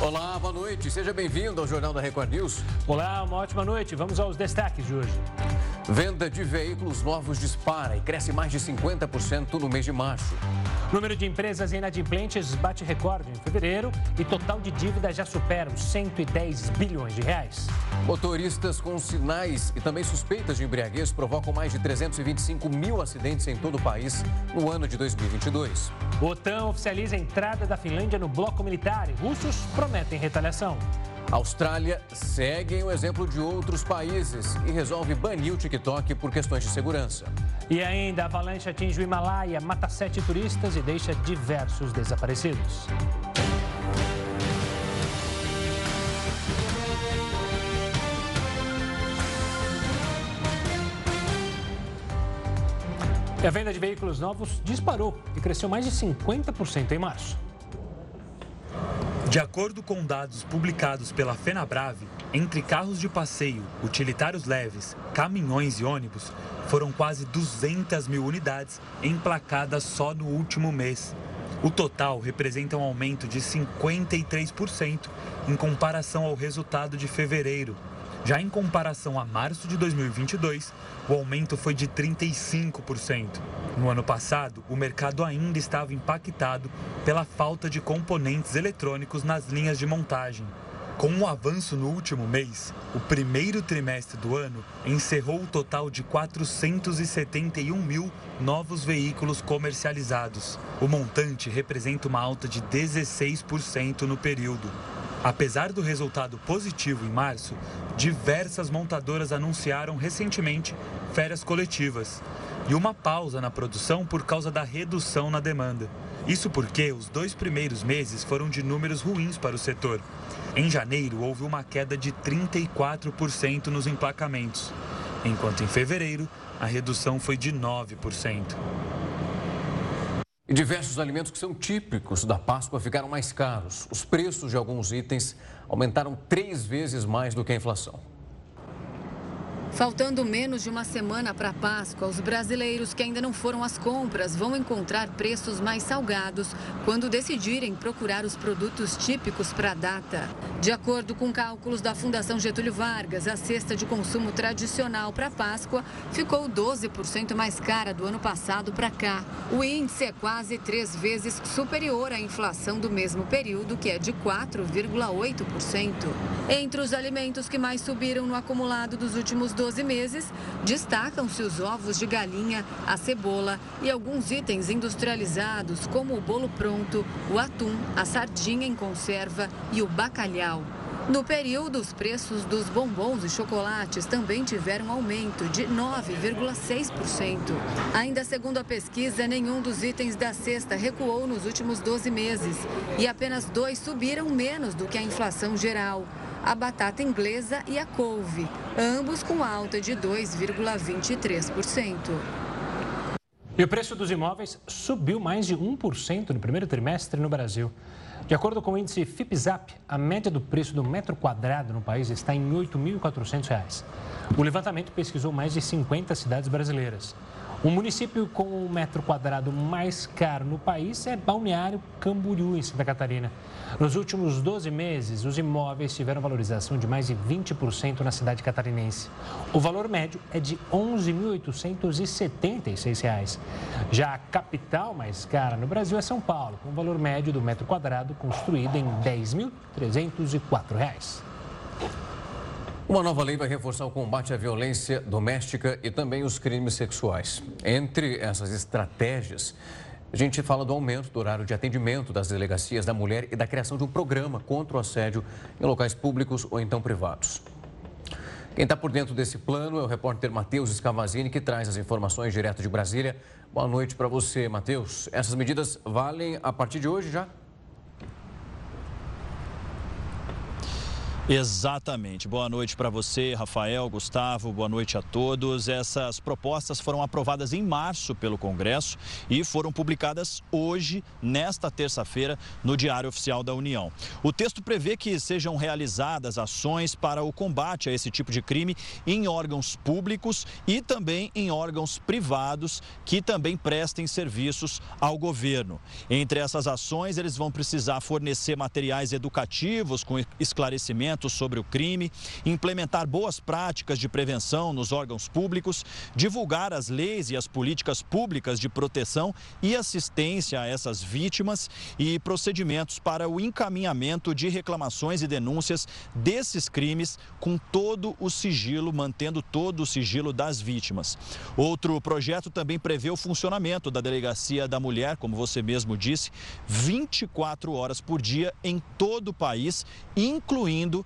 Olá, boa noite. Seja bem-vindo ao Jornal da Record News. Olá, uma ótima noite. Vamos aos destaques de hoje. Venda de veículos novos dispara e cresce mais de 50% no mês de março. Número de empresas inadimplentes bate recorde em fevereiro e total de dívida já supera os 110 bilhões de reais. Motoristas com sinais e também suspeitas de embriaguez provocam mais de 325 mil acidentes em todo o país no ano de 2022. O OTAN oficializa a entrada da Finlândia no bloco militar e russos prometem retaliação. Austrália segue o exemplo de outros países e resolve banir o TikTok por questões de segurança. E ainda, a avalanche atinge o Himalaia, mata sete turistas e deixa diversos desaparecidos. A venda de veículos novos disparou e cresceu mais de 50% em março. De acordo com dados publicados pela FenaBrave, entre carros de passeio, utilitários leves, caminhões e ônibus, foram quase 200 mil unidades emplacadas só no último mês. O total representa um aumento de 53% em comparação ao resultado de fevereiro. Já em comparação a março de 2022, o aumento foi de 35%. No ano passado, o mercado ainda estava impactado pela falta de componentes eletrônicos nas linhas de montagem. Com o um avanço no último mês, o primeiro trimestre do ano encerrou o total de 471 mil novos veículos comercializados. O montante representa uma alta de 16% no período. Apesar do resultado positivo em março, diversas montadoras anunciaram recentemente férias coletivas e uma pausa na produção por causa da redução na demanda. Isso porque os dois primeiros meses foram de números ruins para o setor. Em janeiro, houve uma queda de 34% nos emplacamentos, enquanto em fevereiro, a redução foi de 9%. E diversos alimentos que são típicos da Páscoa ficaram mais caros. Os preços de alguns itens aumentaram três vezes mais do que a inflação. Faltando menos de uma semana para a Páscoa, os brasileiros que ainda não foram às compras vão encontrar preços mais salgados quando decidirem procurar os produtos típicos para a data. De acordo com cálculos da Fundação Getúlio Vargas, a cesta de consumo tradicional para a Páscoa ficou 12% mais cara do ano passado para cá. O índice é quase três vezes superior à inflação do mesmo período, que é de 4,8%. Entre os alimentos que mais subiram no acumulado dos últimos 12 12 meses, destacam-se os ovos de galinha, a cebola e alguns itens industrializados, como o bolo pronto, o atum, a sardinha em conserva e o bacalhau. No período, os preços dos bombons e chocolates também tiveram aumento de 9,6%. Ainda segundo a pesquisa, nenhum dos itens da cesta recuou nos últimos 12 meses e apenas dois subiram menos do que a inflação geral a batata inglesa e a couve, ambos com alta de 2,23%. E o preço dos imóveis subiu mais de 1% no primeiro trimestre no Brasil. De acordo com o índice FIPZAP, a média do preço do metro quadrado no país está em R$ 8.400. O levantamento pesquisou mais de 50 cidades brasileiras. O município com o metro quadrado mais caro no país é Balneário Camboriú, em Santa Catarina. Nos últimos 12 meses, os imóveis tiveram valorização de mais de 20% na cidade catarinense. O valor médio é de R$ 11.876. Já a capital mais cara no Brasil é São Paulo, com o valor médio do metro quadrado construído em R$ 10.304. Uma nova lei vai reforçar o combate à violência doméstica e também os crimes sexuais. Entre essas estratégias, a gente fala do aumento do horário de atendimento das delegacias da mulher e da criação de um programa contra o assédio em locais públicos ou então privados. Quem está por dentro desse plano é o repórter Matheus Scavazini, que traz as informações direto de Brasília. Boa noite para você, Matheus. Essas medidas valem a partir de hoje já? Exatamente. Boa noite para você, Rafael, Gustavo, boa noite a todos. Essas propostas foram aprovadas em março pelo Congresso e foram publicadas hoje, nesta terça-feira, no Diário Oficial da União. O texto prevê que sejam realizadas ações para o combate a esse tipo de crime em órgãos públicos e também em órgãos privados que também prestem serviços ao governo. Entre essas ações, eles vão precisar fornecer materiais educativos com esclarecimento sobre o crime, implementar boas práticas de prevenção nos órgãos públicos, divulgar as leis e as políticas públicas de proteção e assistência a essas vítimas e procedimentos para o encaminhamento de reclamações e denúncias desses crimes com todo o sigilo, mantendo todo o sigilo das vítimas. Outro projeto também prevê o funcionamento da Delegacia da Mulher, como você mesmo disse, 24 horas por dia em todo o país, incluindo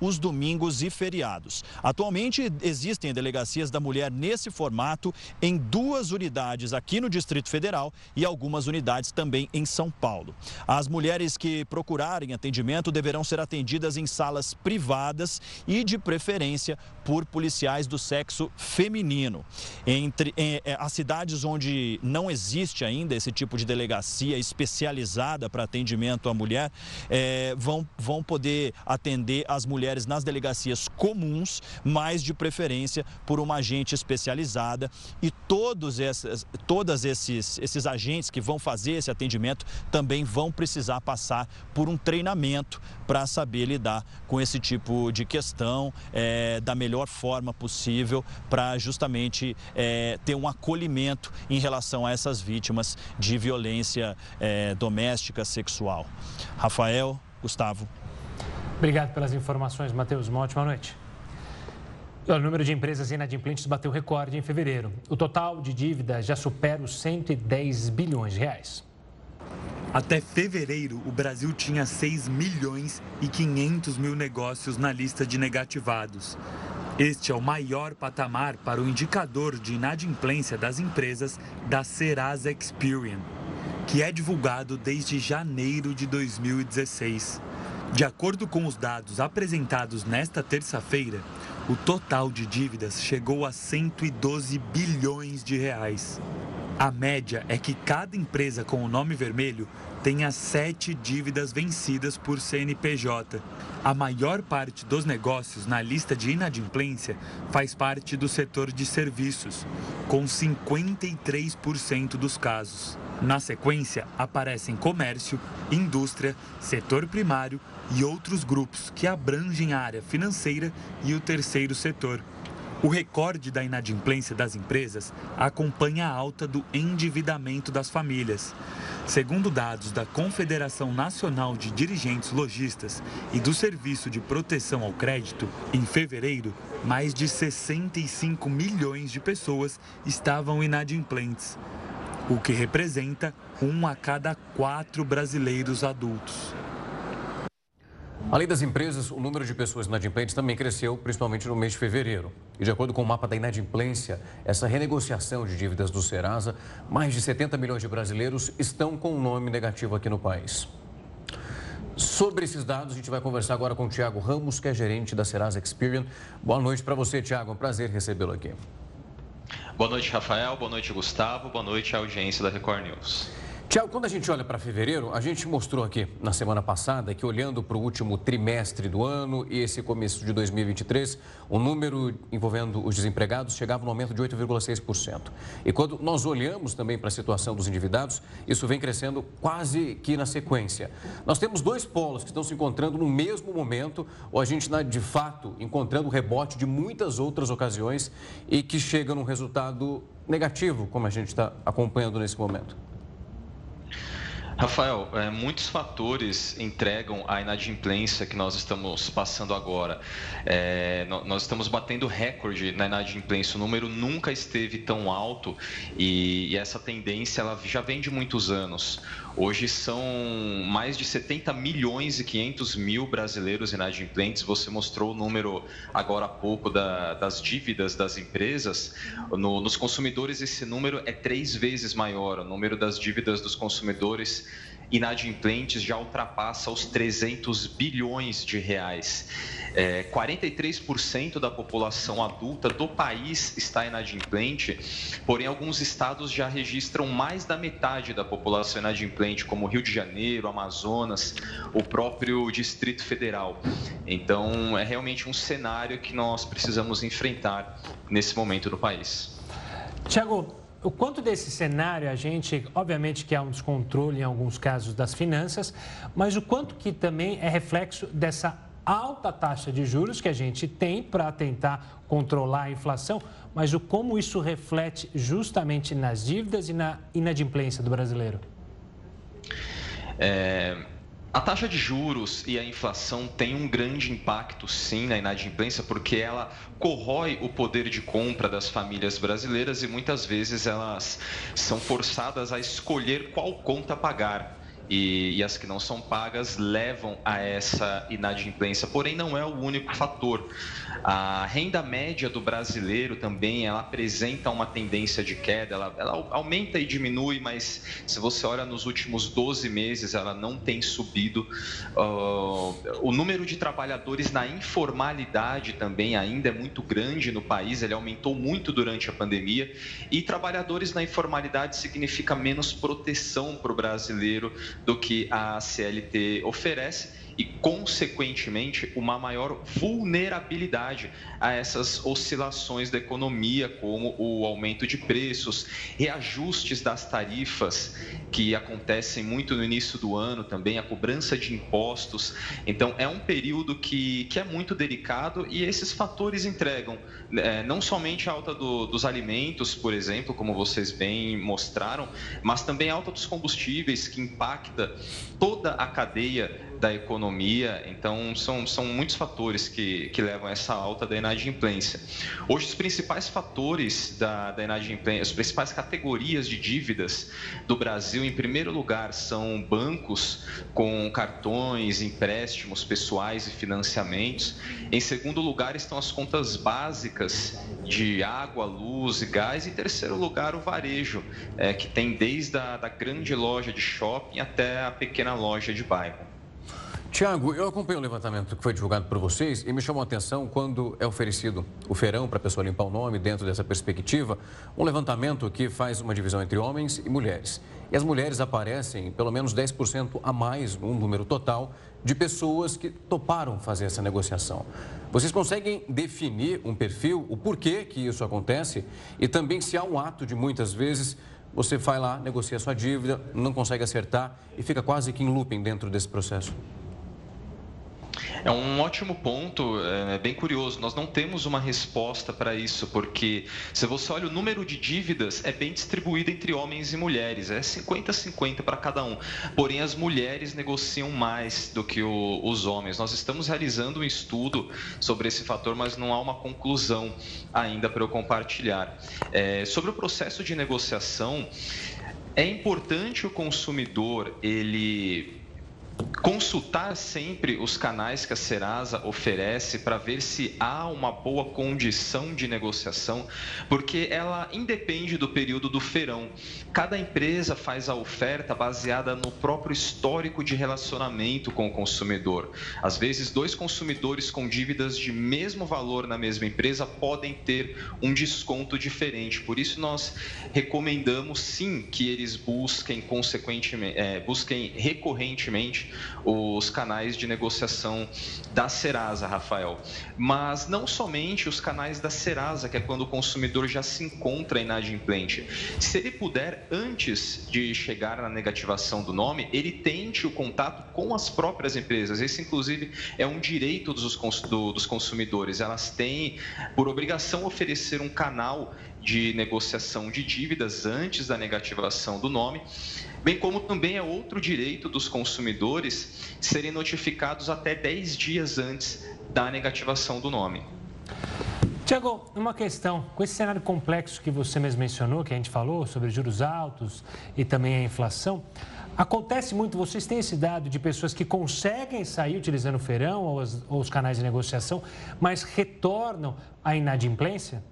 os domingos e feriados. Atualmente existem delegacias da mulher nesse formato em duas unidades aqui no Distrito Federal e algumas unidades também em São Paulo. As mulheres que procurarem atendimento deverão ser atendidas em salas privadas e de preferência por policiais do sexo feminino. Entre em, é, as cidades onde não existe ainda esse tipo de delegacia especializada para atendimento à mulher, é, vão, vão poder atender as mulheres nas delegacias comuns, mas de preferência por uma agente especializada. E todos esses, todos esses, esses agentes que vão fazer esse atendimento também vão precisar passar por um treinamento para saber lidar com esse tipo de questão é, da melhor melhor forma possível para justamente é, ter um acolhimento em relação a essas vítimas de violência é, doméstica sexual. Rafael, Gustavo. Obrigado pelas informações, Matheus. Uma ótima noite. O número de empresas inadimplentes bateu recorde em fevereiro. O total de dívidas já supera os 110 bilhões de reais. Até fevereiro, o Brasil tinha 6 milhões e 500 mil negócios na lista de negativados. Este é o maior patamar para o indicador de inadimplência das empresas da Serasa Experian, que é divulgado desde janeiro de 2016. De acordo com os dados apresentados nesta terça-feira, o total de dívidas chegou a 112 bilhões de reais. A média é que cada empresa com o nome vermelho tenha sete dívidas vencidas por CNPJ. A maior parte dos negócios na lista de inadimplência faz parte do setor de serviços, com 53% dos casos. Na sequência, aparecem comércio, indústria, setor primário e outros grupos que abrangem a área financeira e o terceiro setor. O recorde da inadimplência das empresas acompanha a alta do endividamento das famílias. Segundo dados da Confederação Nacional de Dirigentes Logistas e do Serviço de Proteção ao Crédito, em fevereiro, mais de 65 milhões de pessoas estavam inadimplentes, o que representa um a cada quatro brasileiros adultos. Além das empresas, o número de pessoas inadimplentes também cresceu, principalmente no mês de fevereiro. E de acordo com o mapa da inadimplência, essa renegociação de dívidas do Serasa, mais de 70 milhões de brasileiros estão com um nome negativo aqui no país. Sobre esses dados, a gente vai conversar agora com o Tiago Ramos, que é gerente da Serasa Experian. Boa noite para você, Tiago. É um prazer recebê-lo aqui. Boa noite, Rafael. Boa noite, Gustavo. Boa noite à audiência da Record News. Tiago, quando a gente olha para fevereiro, a gente mostrou aqui na semana passada que olhando para o último trimestre do ano e esse começo de 2023, o número envolvendo os desempregados chegava no aumento de 8,6%. E quando nós olhamos também para a situação dos endividados, isso vem crescendo quase que na sequência. Nós temos dois polos que estão se encontrando no mesmo momento, ou a gente está de fato encontrando o rebote de muitas outras ocasiões e que chega num resultado negativo, como a gente está acompanhando nesse momento. Rafael, é, muitos fatores entregam a inadimplência que nós estamos passando agora. É, nós estamos batendo recorde na inadimplência, o número nunca esteve tão alto e, e essa tendência ela já vem de muitos anos. Hoje são mais de 70 milhões e 500 mil brasileiros inadimplentes. Você mostrou o número agora há pouco da, das dívidas das empresas. No, nos consumidores, esse número é três vezes maior. O número das dívidas dos consumidores inadimplentes já ultrapassa os 300 bilhões de reais. É, 43% da população adulta do país está inadimplente, porém alguns estados já registram mais da metade da população inadimplente, como Rio de Janeiro, Amazonas, o próprio Distrito Federal. Então é realmente um cenário que nós precisamos enfrentar nesse momento no país. Tiago, o quanto desse cenário a gente, obviamente que há um descontrole em alguns casos das finanças, mas o quanto que também é reflexo dessa alta taxa de juros que a gente tem para tentar controlar a inflação, mas o como isso reflete justamente nas dívidas e na inadimplência do brasileiro? É, a taxa de juros e a inflação têm um grande impacto, sim, na inadimplência, porque ela corrói o poder de compra das famílias brasileiras e muitas vezes elas são forçadas a escolher qual conta pagar e, e, as que não são pagas levam a essa inadimplência. Porém, não é o único fator. A renda média do brasileiro também ela apresenta uma tendência de queda, ela, ela aumenta e diminui, mas se você olha nos últimos 12 meses, ela não tem subido. Uh, o número de trabalhadores na informalidade também ainda é muito grande no país, ele aumentou muito durante a pandemia, e trabalhadores na informalidade significa menos proteção para o brasileiro do que a CLT oferece e, consequentemente, uma maior vulnerabilidade a essas oscilações da economia, como o aumento de preços, reajustes das tarifas, que acontecem muito no início do ano também, a cobrança de impostos. Então, é um período que, que é muito delicado e esses fatores entregam é, não somente a alta do, dos alimentos, por exemplo, como vocês bem mostraram, mas também a alta dos combustíveis, que impacta toda a cadeia da economia. Então, são, são muitos fatores que, que levam a essa alta da inadimplência. Hoje, os principais fatores da, da inadimplência, as principais categorias de dívidas do Brasil, em primeiro lugar, são bancos com cartões, empréstimos pessoais e financiamentos. Em segundo lugar, estão as contas básicas de água, luz e gás. Em terceiro lugar, o varejo, é, que tem desde a da grande loja de shopping até a pequena loja de bairro. Tiago, eu acompanho o levantamento que foi divulgado por vocês e me chamou a atenção quando é oferecido o feirão para a pessoa limpar o nome dentro dessa perspectiva, um levantamento que faz uma divisão entre homens e mulheres. E as mulheres aparecem pelo menos 10% a mais no número total de pessoas que toparam fazer essa negociação. Vocês conseguem definir um perfil, o porquê que isso acontece e também se há um ato de muitas vezes você vai lá, negocia sua dívida, não consegue acertar e fica quase que em looping dentro desse processo? É um ótimo ponto, é bem curioso. Nós não temos uma resposta para isso, porque se você olha o número de dívidas, é bem distribuído entre homens e mulheres, é 50-50 para cada um. Porém, as mulheres negociam mais do que o, os homens. Nós estamos realizando um estudo sobre esse fator, mas não há uma conclusão ainda para eu compartilhar. É, sobre o processo de negociação, é importante o consumidor ele consultar sempre os canais que a Serasa oferece para ver se há uma boa condição de negociação, porque ela independe do período do feirão. Cada empresa faz a oferta baseada no próprio histórico de relacionamento com o consumidor. Às vezes, dois consumidores com dívidas de mesmo valor na mesma empresa podem ter um desconto diferente. Por isso, nós recomendamos sim que eles busquem consequentemente, é, busquem recorrentemente os canais de negociação da Serasa, Rafael. Mas não somente os canais da Serasa, que é quando o consumidor já se encontra inadimplente. Se ele puder, antes de chegar na negativação do nome, ele tente o contato com as próprias empresas. Esse, inclusive, é um direito dos, dos consumidores. Elas têm, por obrigação, oferecer um canal de negociação de dívidas antes da negativação do nome bem como também é outro direito dos consumidores serem notificados até 10 dias antes da negativação do nome. Tiago, uma questão, com esse cenário complexo que você mesmo mencionou, que a gente falou sobre juros altos e também a inflação, acontece muito, vocês têm esse dado de pessoas que conseguem sair utilizando o feirão ou, as, ou os canais de negociação, mas retornam à inadimplência?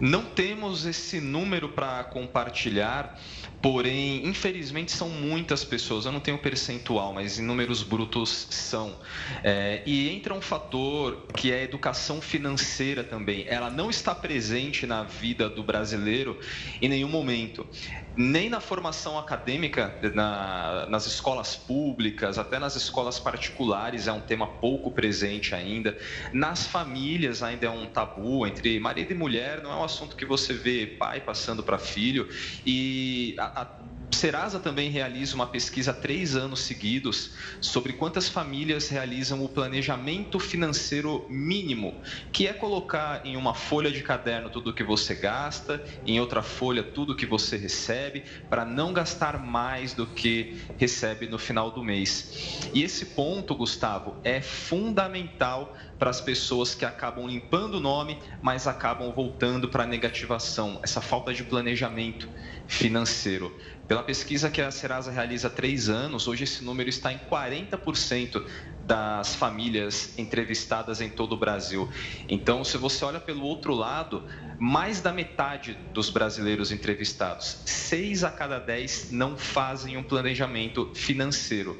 Não temos esse número para compartilhar, Porém, infelizmente, são muitas pessoas. Eu não tenho percentual, mas em números brutos são. É, e entra um fator que é a educação financeira também. Ela não está presente na vida do brasileiro em nenhum momento. Nem na formação acadêmica, na, nas escolas públicas, até nas escolas particulares é um tema pouco presente ainda. Nas famílias ainda é um tabu entre marido e mulher, não é um assunto que você vê pai passando para filho. E a, a Serasa também realiza uma pesquisa há três anos seguidos sobre quantas famílias realizam o planejamento financeiro mínimo, que é colocar em uma folha de caderno tudo o que você gasta, em outra folha tudo o que você recebe, para não gastar mais do que recebe no final do mês. E esse ponto, Gustavo, é fundamental para as pessoas que acabam limpando o nome, mas acabam voltando para a negativação, essa falta de planejamento financeiro. Pela pesquisa que a Serasa realiza há três anos, hoje esse número está em 40% das famílias entrevistadas em todo o Brasil. Então, se você olha pelo outro lado, mais da metade dos brasileiros entrevistados, seis a cada dez, não fazem um planejamento financeiro.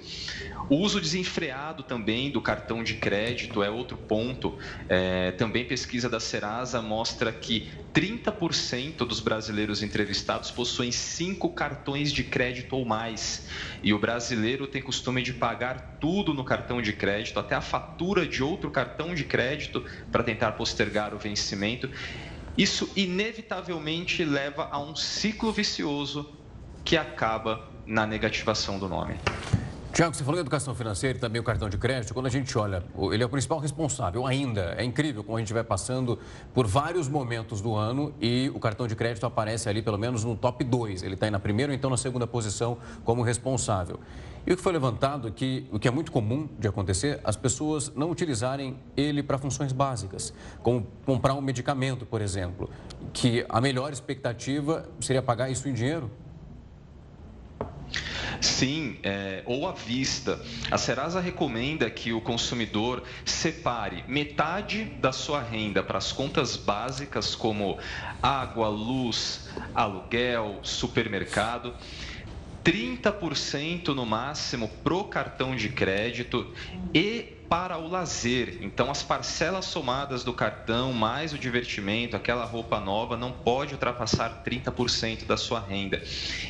O uso desenfreado também do cartão de crédito é outro ponto. É, também pesquisa da Serasa mostra que 30% dos brasileiros entrevistados possuem cinco cartões de crédito ou mais. E o brasileiro tem costume de pagar tudo no cartão de crédito, até a fatura de outro cartão de crédito, para tentar postergar o vencimento. Isso inevitavelmente leva a um ciclo vicioso que acaba na negativação do nome. Tiago, você falou em educação financeira e também o cartão de crédito. Quando a gente olha, ele é o principal responsável ainda. É incrível como a gente vai passando por vários momentos do ano e o cartão de crédito aparece ali pelo menos no top 2. Ele está na primeira ou então na segunda posição como responsável. E o que foi levantado é que o que é muito comum de acontecer, as pessoas não utilizarem ele para funções básicas, como comprar um medicamento, por exemplo, que a melhor expectativa seria pagar isso em dinheiro. Sim, é, ou à vista. A Serasa recomenda que o consumidor separe metade da sua renda para as contas básicas, como água, luz, aluguel, supermercado. 30% no máximo pro cartão de crédito e para o lazer. Então, as parcelas somadas do cartão, mais o divertimento, aquela roupa nova, não pode ultrapassar 30% da sua renda.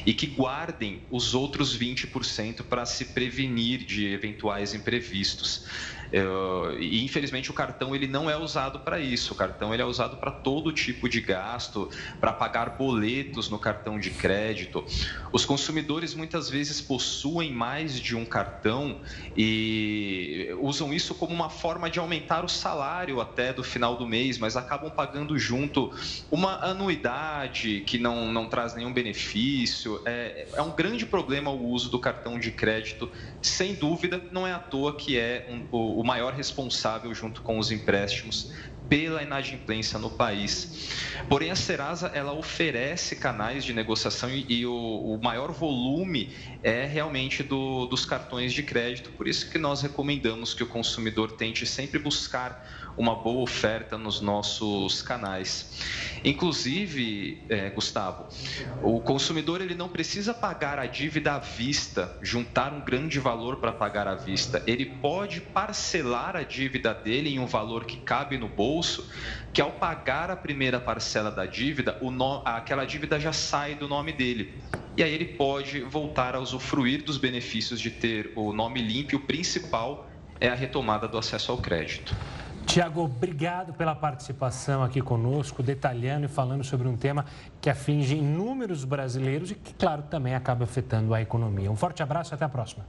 E que guardem os outros 20% para se prevenir de eventuais imprevistos. Uh, e infelizmente o cartão ele não é usado para isso. O cartão ele é usado para todo tipo de gasto, para pagar boletos no cartão de crédito. Os consumidores muitas vezes possuem mais de um cartão e usam isso como uma forma de aumentar o salário até do final do mês, mas acabam pagando junto uma anuidade que não, não traz nenhum benefício. É, é um grande problema o uso do cartão de crédito. Sem dúvida, não é à toa que é um, o o maior responsável, junto com os empréstimos, pela inadimplência no país. Porém, a Serasa ela oferece canais de negociação e, e o, o, maior volume é realmente do, dos cartões de crédito. Por isso que nós recomendamos que o consumidor tente sempre buscar uma boa oferta nos nossos canais. Inclusive, é, Gustavo, o consumidor ele não precisa pagar a dívida à vista, juntar um grande valor para pagar à vista. Ele pode parcelar a dívida dele em um valor que cabe no bolso, que ao pagar a primeira parcela da dívida, no... aquela dívida já sai do nome dele. E aí ele pode voltar a usufruir dos benefícios de ter o nome limpo. O principal é a retomada do acesso ao crédito. Tiago, obrigado pela participação aqui conosco, detalhando e falando sobre um tema que aflige inúmeros brasileiros e que, claro, também acaba afetando a economia. Um forte abraço e até a próxima.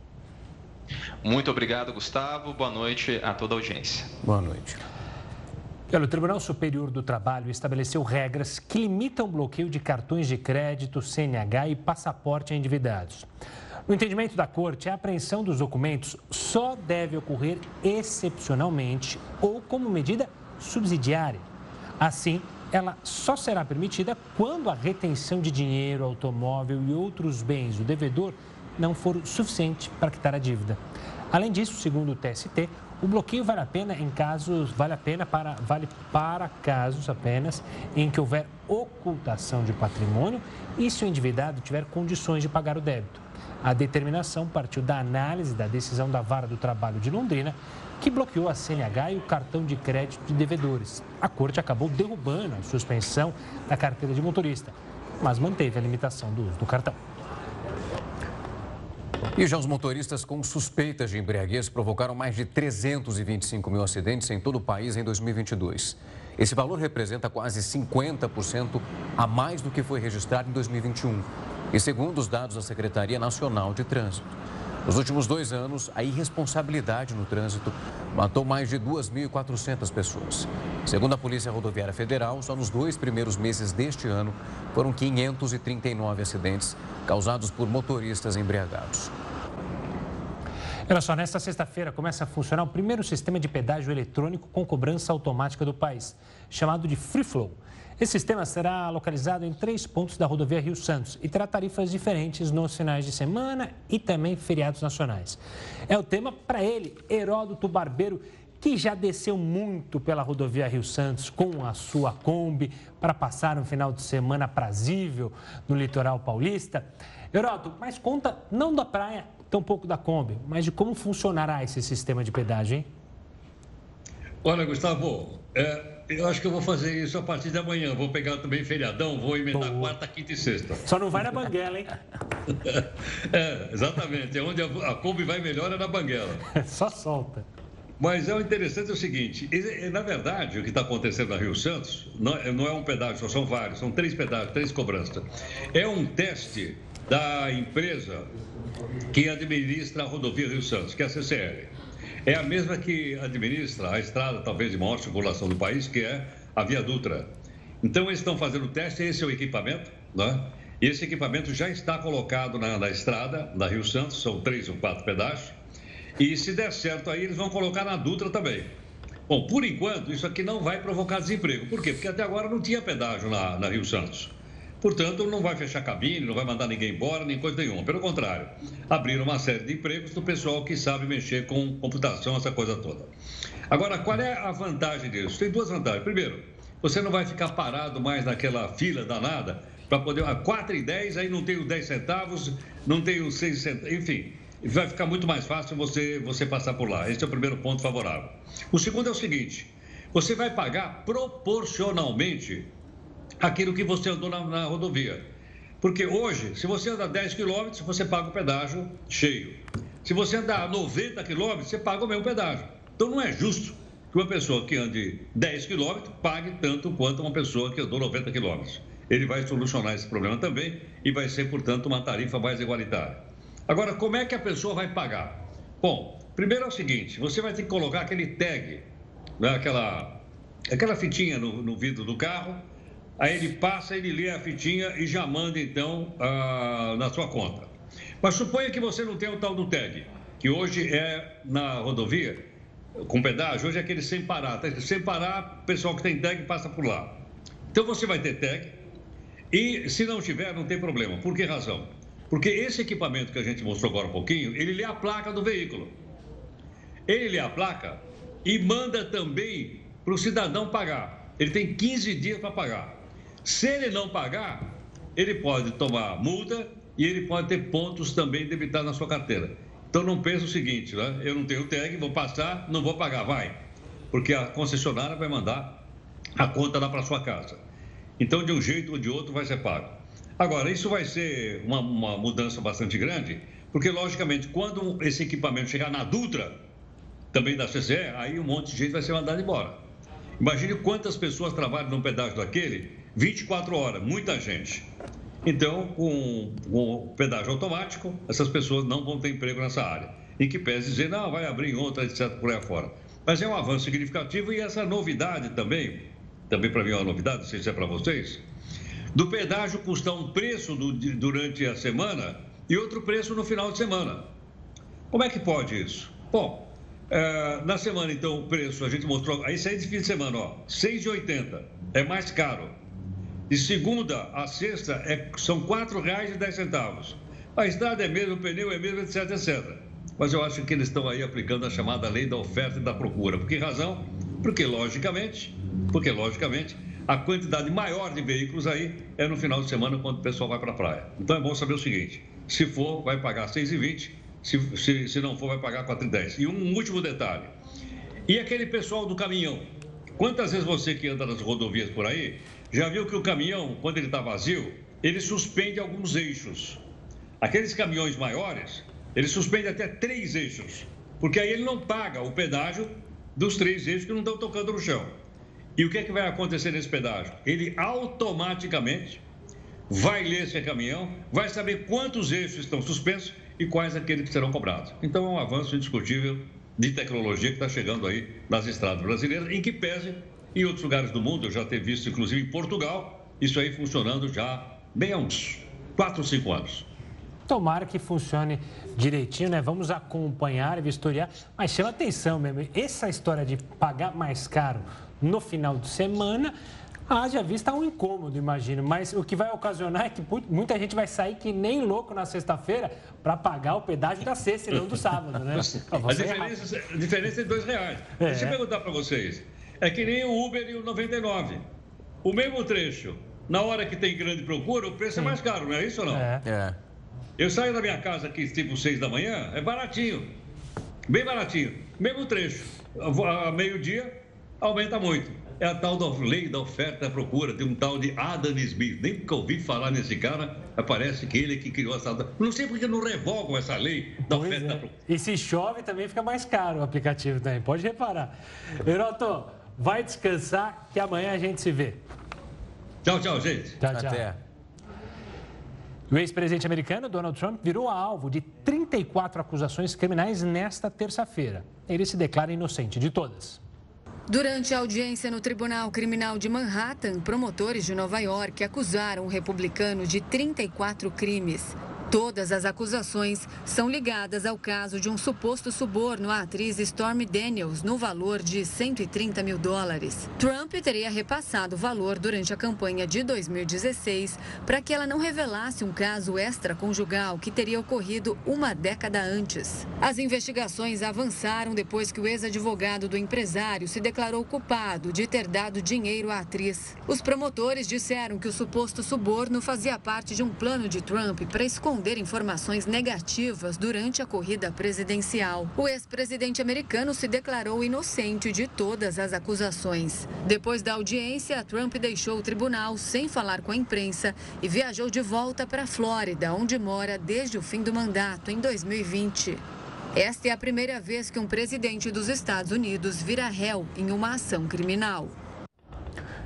Muito obrigado, Gustavo. Boa noite a toda a audiência. Boa noite. o Tribunal Superior do Trabalho estabeleceu regras que limitam o bloqueio de cartões de crédito, CNH e passaporte a endividados. No entendimento da Corte, a apreensão dos documentos só deve ocorrer excepcionalmente ou como medida subsidiária. Assim, ela só será permitida quando a retenção de dinheiro, automóvel e outros bens do devedor não for suficiente para quitar a dívida. Além disso, segundo o TST, O bloqueio vale a pena em casos, vale a pena para, vale para casos apenas em que houver ocultação de patrimônio e se o endividado tiver condições de pagar o débito. A determinação partiu da análise da decisão da Vara do Trabalho de Londrina, que bloqueou a CNH e o cartão de crédito de devedores. A corte acabou derrubando a suspensão da carteira de motorista, mas manteve a limitação do uso do cartão. E já os motoristas com suspeitas de embriaguez provocaram mais de 325 mil acidentes em todo o país em 2022. Esse valor representa quase 50% a mais do que foi registrado em 2021. E segundo os dados da Secretaria Nacional de Trânsito. Nos últimos dois anos, a irresponsabilidade no trânsito matou mais de 2.400 pessoas. Segundo a Polícia Rodoviária Federal, só nos dois primeiros meses deste ano foram 539 acidentes causados por motoristas embriagados. Olha só, nesta sexta-feira começa a funcionar o primeiro sistema de pedágio eletrônico com cobrança automática do país, chamado de Free Flow. Esse sistema será localizado em três pontos da rodovia Rio Santos e terá tarifas diferentes nos finais de semana e também feriados nacionais. É o tema para ele, Heródoto Barbeiro, que já desceu muito pela rodovia Rio Santos com a sua Kombi para passar um final de semana prazível no litoral paulista. Heródoto, mas conta não da praia, um pouco da Kombi, mas de como funcionará esse sistema de pedágio, hein? Olha, Gustavo, é, eu acho que eu vou fazer isso a partir de amanhã. Vou pegar também feriadão, vou emendar Boa. quarta, quinta e sexta. Só não vai na banguela, hein? é, exatamente. É onde a, a Kombi vai melhor é na banguela. Só solta. Mas é o interessante é o seguinte, na verdade, o que está acontecendo na Rio Santos não é, é um pedágio, só são vários, são três pedágios, três cobranças. É um teste da empresa que administra a rodovia Rio Santos, que é a CCR. É a mesma que administra a estrada, talvez de maior circulação do país, que é a Via Dutra. Então, eles estão fazendo o teste, esse é o equipamento, né? Esse equipamento já está colocado na, na estrada da Rio Santos, são três ou quatro pedágios. E se der certo aí, eles vão colocar na Dutra também. Bom, por enquanto, isso aqui não vai provocar desemprego. Por quê? Porque até agora não tinha pedágio na, na Rio Santos. Portanto, não vai fechar cabine, não vai mandar ninguém embora, nem coisa nenhuma. Pelo contrário, abriram uma série de empregos do pessoal que sabe mexer com computação, essa coisa toda. Agora, qual é a vantagem disso? Tem duas vantagens. Primeiro, você não vai ficar parado mais naquela fila danada para poder. A 4 e 10, aí não tem os 10 centavos, não tem os 6 centavos, enfim. Vai ficar muito mais fácil você, você passar por lá. Esse é o primeiro ponto favorável. O segundo é o seguinte: você vai pagar proporcionalmente aquilo que você andou na, na rodovia. Porque hoje, se você andar 10 quilômetros, você paga o pedágio cheio. Se você andar 90 quilômetros, você paga o mesmo pedágio. Então não é justo que uma pessoa que ande 10 quilômetros pague tanto quanto uma pessoa que andou 90 quilômetros. Ele vai solucionar esse problema também e vai ser, portanto, uma tarifa mais igualitária. Agora, como é que a pessoa vai pagar? Bom, primeiro é o seguinte: você vai ter que colocar aquele tag, né, aquela, aquela fitinha no, no vidro do carro Aí ele passa, ele lê a fitinha e já manda então ah, na sua conta. Mas suponha que você não tem o tal do tag, que hoje é na rodovia, com pedágio, hoje é aquele sem parar. Tá? Sem parar, o pessoal que tem tag passa por lá. Então você vai ter tag e se não tiver, não tem problema. Por que razão? Porque esse equipamento que a gente mostrou agora um pouquinho, ele lê a placa do veículo. Ele lê a placa e manda também para o cidadão pagar. Ele tem 15 dias para pagar. Se ele não pagar, ele pode tomar multa e ele pode ter pontos também debitados na sua carteira. Então não pensa o seguinte, né? Eu não tenho tag, vou passar, não vou pagar, vai. Porque a concessionária vai mandar a conta lá para sua casa. Então, de um jeito ou de outro, vai ser pago. Agora, isso vai ser uma, uma mudança bastante grande, porque, logicamente, quando esse equipamento chegar na Dutra, também da CCE, aí um monte de gente vai ser mandado embora. Imagine quantas pessoas trabalham num pedágio daquele 24 horas, muita gente. Então, com, o pedágio automático, essas pessoas não vão ter emprego nessa área. E que pese dizer, não, vai abrir outra, etc., por aí afora. Mas é um avanço significativo e essa novidade também, também para mim é uma novidade, não sei se é para vocês, do pedágio custar um preço do, durante a semana e outro preço no final de semana. Como é que pode isso? Bom, é, na semana, então, o preço, a gente mostrou, aí sai de fim de semana, ó, 6,80, é mais caro. De segunda a sexta é, são R$ 4,10. A estrada é mesmo, o pneu é mesmo, etc, etc. mas eu acho que eles estão aí aplicando a chamada lei da oferta e da procura. Por que razão? Porque, logicamente, porque, logicamente, a quantidade maior de veículos aí é no final de semana, quando o pessoal vai para a praia. Então é bom saber o seguinte: se for, vai pagar 6,20, se, se, se não for, vai pagar 4,10. E um último detalhe: e aquele pessoal do caminhão? Quantas vezes você que anda nas rodovias por aí já viu que o caminhão, quando ele está vazio, ele suspende alguns eixos? Aqueles caminhões maiores, ele suspende até três eixos, porque aí ele não paga o pedágio dos três eixos que não estão tocando no chão. E o que, é que vai acontecer nesse pedágio? Ele automaticamente vai ler esse caminhão, vai saber quantos eixos estão suspensos e quais aqueles que serão cobrados. Então é um avanço indiscutível de tecnologia que está chegando aí nas estradas brasileiras, em que pese em outros lugares do mundo, eu já ter visto, inclusive em Portugal, isso aí funcionando já bem há uns 4 ou 5 anos. Tomara que funcione direitinho, né? Vamos acompanhar e vistoriar. Mas chama atenção mesmo, essa história de pagar mais caro no final de semana, haja vista um incômodo, imagino. Mas o que vai ocasionar é que muita gente vai sair que nem louco na sexta-feira para pagar o pedágio da sexta e não do sábado, né? A diferença, a diferença é dois reais. É. Deixa eu perguntar para vocês. É que nem o Uber e o 99. O mesmo trecho. Na hora que tem grande procura, o preço Sim. é mais caro, não é isso ou não? É. é. Eu saio da minha casa aqui tipo 6 da manhã, é baratinho. Bem baratinho. Mesmo trecho. A meio-dia, aumenta muito. É a tal da lei da oferta e procura, de um tal de Adam Smith. Nem que ouvi falar nesse cara, parece que ele é que criou essa. Não sei porque não revogam essa lei da pois oferta é. e procura. E se chove também fica mais caro o aplicativo também, pode reparar. Heroto, vai descansar que amanhã a gente se vê. Tchau, tchau, gente. Tchau, tchau. Até. O ex-presidente americano Donald Trump virou alvo de 34 acusações criminais nesta terça-feira. Ele se declara inocente de todas. Durante a audiência no Tribunal Criminal de Manhattan, promotores de Nova York acusaram o republicano de 34 crimes. Todas as acusações são ligadas ao caso de um suposto suborno à atriz Stormy Daniels no valor de 130 mil dólares. Trump teria repassado o valor durante a campanha de 2016 para que ela não revelasse um caso extraconjugal que teria ocorrido uma década antes. As investigações avançaram depois que o ex-advogado do empresário se declarou culpado de ter dado dinheiro à atriz. Os promotores disseram que o suposto suborno fazia parte de um plano de Trump para esconder esconder informações negativas durante a corrida presidencial. O ex-presidente americano se declarou inocente de todas as acusações. Depois da audiência, Trump deixou o tribunal sem falar com a imprensa e viajou de volta para a Flórida, onde mora desde o fim do mandato, em 2020. Esta é a primeira vez que um presidente dos Estados Unidos vira réu em uma ação criminal.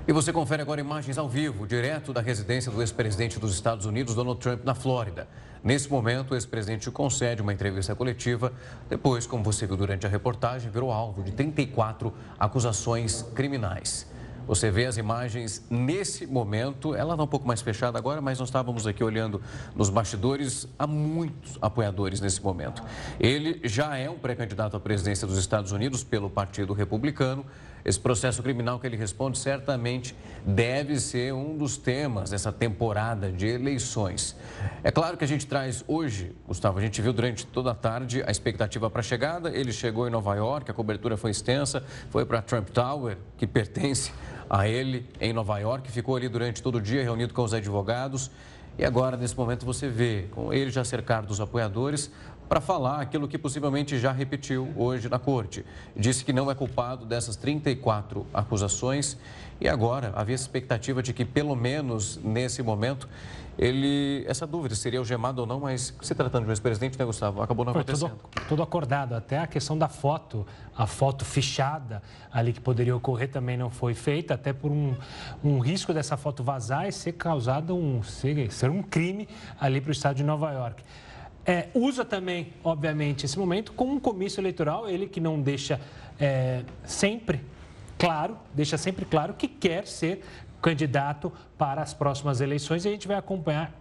E você confere agora imagens ao vivo, direto da residência do ex-presidente dos Estados Unidos, Donald Trump, na Flórida. Nesse momento, o ex-presidente concede uma entrevista coletiva. Depois, como você viu durante a reportagem, virou alvo de 34 acusações criminais. Você vê as imagens nesse momento, ela está um pouco mais fechada agora, mas nós estávamos aqui olhando nos bastidores, há muitos apoiadores nesse momento. Ele já é um pré-candidato à presidência dos Estados Unidos pelo Partido Republicano. Esse processo criminal que ele responde certamente deve ser um dos temas dessa temporada de eleições. É claro que a gente traz hoje, Gustavo, a gente viu durante toda a tarde a expectativa para a chegada. Ele chegou em Nova York, a cobertura foi extensa, foi para Trump Tower, que pertence a ele em Nova York, ficou ali durante todo o dia reunido com os advogados. E agora, nesse momento, você vê, com ele já cercado dos apoiadores, para falar aquilo que possivelmente já repetiu hoje na corte. Disse que não é culpado dessas 34 acusações e agora havia expectativa de que, pelo menos nesse momento, ele, essa dúvida seria algemado ou não, mas se tratando de um ex-presidente, né, Gustavo, acabou não acontecendo. Tudo, tudo, acordado, até a questão da foto, a foto fichada ali que poderia ocorrer também não foi feita, até por um, um risco dessa foto vazar e ser causado um, ser, ser um crime ali para o estado de Nova York. É, usa também, obviamente, esse momento como um comício eleitoral, ele que não deixa é, sempre claro, deixa sempre claro que quer ser candidato para as próximas eleições e a gente vai acompanhar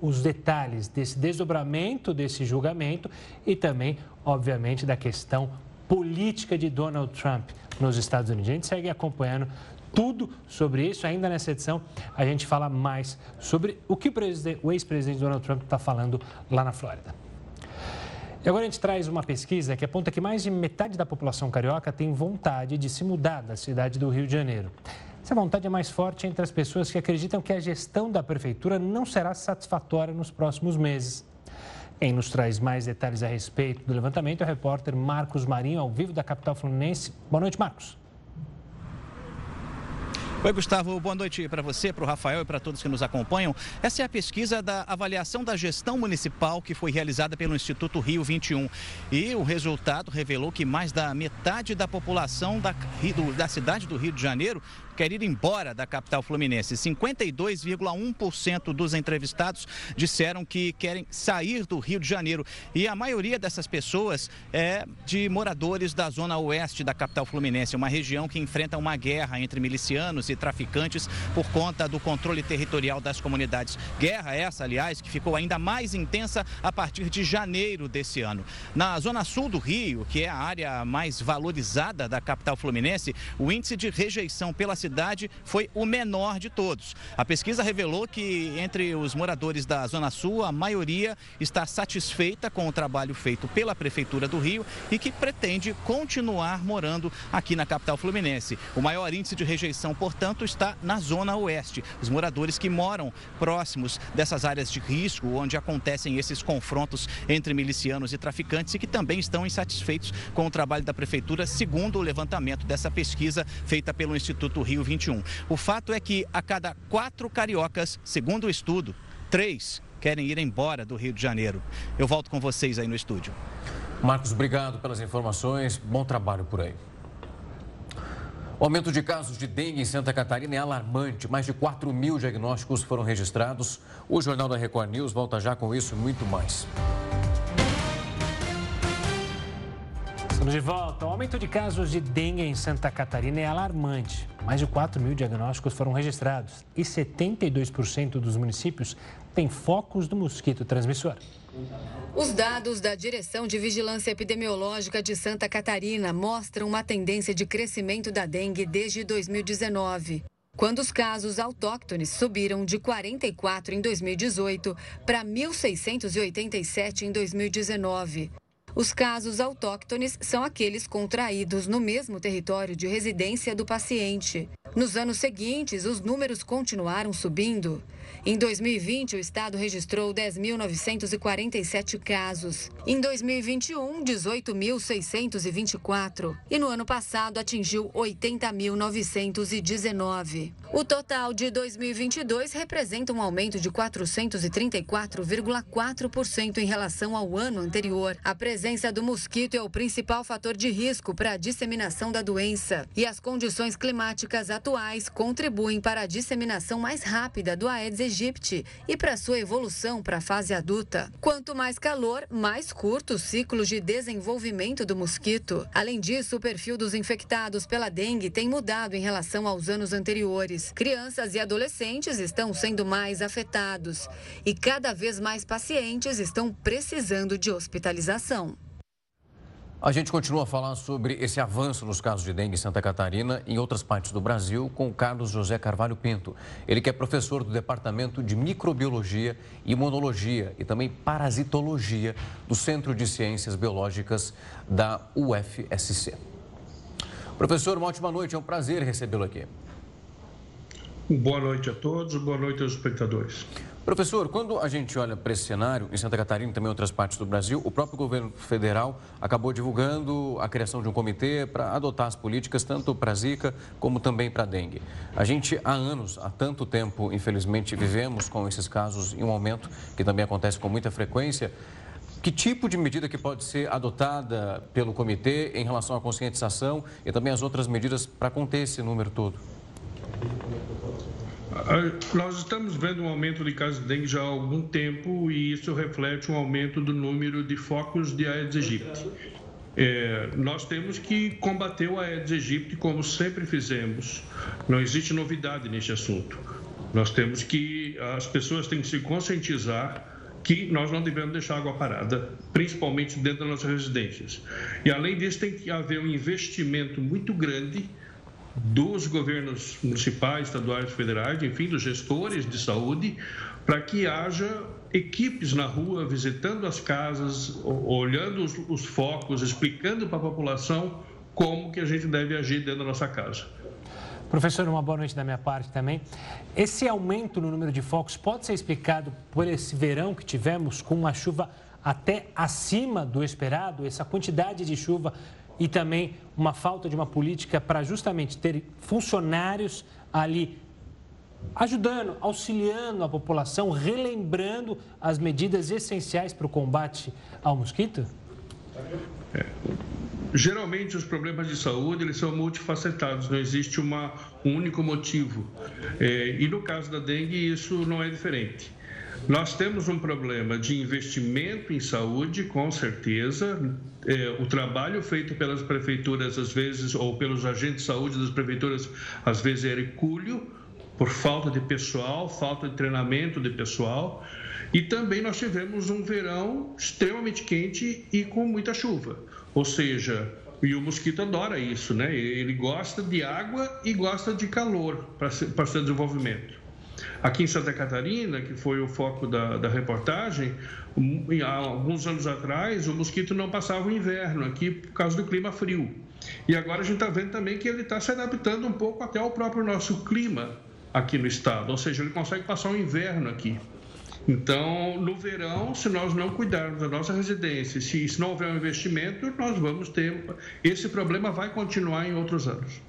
os detalhes desse desdobramento desse julgamento e também, obviamente, da questão política de Donald Trump nos Estados Unidos. A gente segue acompanhando tudo sobre isso. Ainda nessa edição, a gente fala mais sobre o que o, ex-presidente Donald Trump está falando lá na Flórida. E agora a gente traz uma pesquisa que aponta que mais de metade da população carioca tem vontade de se mudar da cidade do Rio de Janeiro. Essa vontade é mais forte entre as pessoas que acreditam que a gestão da prefeitura não será satisfatória nos próximos meses. Quem nos traz mais detalhes a respeito do levantamento é o repórter Marcos Marinho, ao vivo da capital fluminense. Boa noite, Marcos. Oi, Gustavo. Boa noite para você, para o Rafael e para todos que nos acompanham. Essa é a pesquisa da avaliação da gestão municipal que foi realizada pelo Instituto Rio 21. E o resultado revelou que mais da metade da população da, da cidade do Rio de Janeiro quer ir embora da capital fluminense. 52,1% dos entrevistados disseram que querem sair do Rio de Janeiro. E a maioria dessas pessoas é de moradores da zona oeste da capital fluminense, uma região que enfrenta uma guerra entre milicianos e traficantes por conta do controle territorial das comunidades. Guerra essa, aliás, que ficou ainda mais intensa a partir de janeiro desse ano. Na zona sul do Rio, que é a área mais valorizada da capital fluminense, o índice de rejeição pela cidade foi o menor de todos. A pesquisa revelou que entre os moradores da Zona Sul, a maioria está satisfeita com o trabalho feito pela Prefeitura do Rio e que pretende continuar morando aqui na capital fluminense. O maior índice de rejeição, portanto, está na Zona Oeste. Os moradores que moram próximos dessas áreas de risco, onde acontecem esses confrontos entre milicianos e traficantes e que também estão insatisfeitos com o trabalho da Prefeitura, segundo o levantamento dessa pesquisa feita pelo Instituto Rio 2021. O fato é que a cada quatro cariocas, segundo o estudo, três querem ir embora do Rio de Janeiro. Eu volto com vocês aí no estúdio. Marcos, obrigado pelas informações. Bom trabalho por aí. O aumento de casos de dengue em Santa Catarina é alarmante. Mais de 4 mil diagnósticos foram registrados. O Jornal da Record News volta já com isso e muito mais. Estamos de volta. O aumento de casos de dengue em Santa Catarina é alarmante. Mais de 4 mil diagnósticos foram registrados e 72% dos municípios têm focos do mosquito transmissor. Os dados da Direção de Vigilância Epidemiológica de Santa Catarina mostram uma tendência de crescimento da dengue desde 2019 quando os casos autóctones subiram de 44 em 2018 para 1.687 em 2019. Os casos autóctones são aqueles contraídos no mesmo território de residência do paciente. Nos anos seguintes, os números continuaram subindo. Em 2020, o estado registrou 10.947 casos. Em 2021, 18.624. E no ano passado, atingiu 80.919. O total de 2022 representa um aumento de 434,4% em relação ao ano anterior. A presença do mosquito é o principal fator de risco para a disseminação da doença. E as condições climáticas atuais contribuem para a disseminação mais rápida do Aedes aegypti e para sua evolução para a fase adulta. Quanto mais calor, mais curto o ciclo de desenvolvimento do mosquito. Além disso, o perfil dos infectados pela dengue tem mudado em relação aos anos anteriores. Crianças e adolescentes estão sendo mais afetados e cada vez mais pacientes estão precisando de hospitalização. A gente continua a falar sobre esse avanço nos casos de dengue em Santa Catarina e em outras partes do Brasil com o Carlos José Carvalho Pinto. Ele que é professor do Departamento de Microbiologia, Imunologia e também Parasitologia do Centro de Ciências Biológicas da UFSC. Professor, uma ótima noite, é um prazer recebê-lo aqui. Boa noite a todos, boa noite aos espectadores. Professor, quando a gente olha para esse cenário, em Santa Catarina e também em outras partes do Brasil, o próprio governo federal acabou divulgando a criação de um comitê para adotar as políticas tanto para a Zika como também para a dengue. A gente, há anos, há tanto tempo, infelizmente, vivemos com esses casos em um aumento que também acontece com muita frequência. Que tipo de medida que pode ser adotada pelo comitê em relação à conscientização e também as outras medidas para conter esse número todo? Ah, nós estamos vendo um aumento de casos de dengue já há algum tempo e isso reflete um aumento do número de focos de Aedes aegypti. É, nós temos que combater o Aedes aegypti como sempre fizemos. Não existe novidade neste assunto. Nós temos que as pessoas têm que se conscientizar que nós não devemos deixar água parada, principalmente dentro das nossas residências. E além disso tem que haver um investimento muito grande dos governos municipais, estaduais, federais, enfim, dos gestores de saúde, para que haja equipes na rua, visitando as casas, olhando os, os focos, explicando para a população como que a gente deve agir dentro da nossa casa. Professor, uma boa noite da minha parte também. Esse aumento no número de focos pode ser explicado por esse verão que tivemos com uma chuva até acima do esperado, essa quantidade de chuva e também uma falta de uma política para justamente ter funcionários ali ajudando, auxiliando a população, relembrando as medidas essenciais para o combate ao mosquito? É. Geralmente os problemas de saúde eles são multifacetados, não existe uma, um único motivo. É, e no caso da dengue isso não é diferente. Nós temos um problema de investimento em saúde, com certeza. É, o trabalho feito pelas prefeituras, às vezes, ou pelos agentes de saúde das prefeituras, às vezes é hercúleo, por falta de pessoal, falta de treinamento de pessoal. E também nós tivemos um verão extremamente quente e com muita chuva. Ou seja, e o mosquito adora isso, né? Ele gosta de água e gosta de calor para seu desenvolvimento. Aqui em Santa Catarina, que foi o foco da, da reportagem, há alguns anos atrás, o mosquito não passava o inverno aqui por causa do clima frio. E agora a gente está vendo também que ele está se adaptando um pouco até ao próprio nosso clima aqui no estado, ou seja, ele consegue passar o inverno aqui. Então, no verão, se nós não cuidarmos da nossa residência, se não houver um investimento, nós vamos ter. Esse problema vai continuar em outros anos.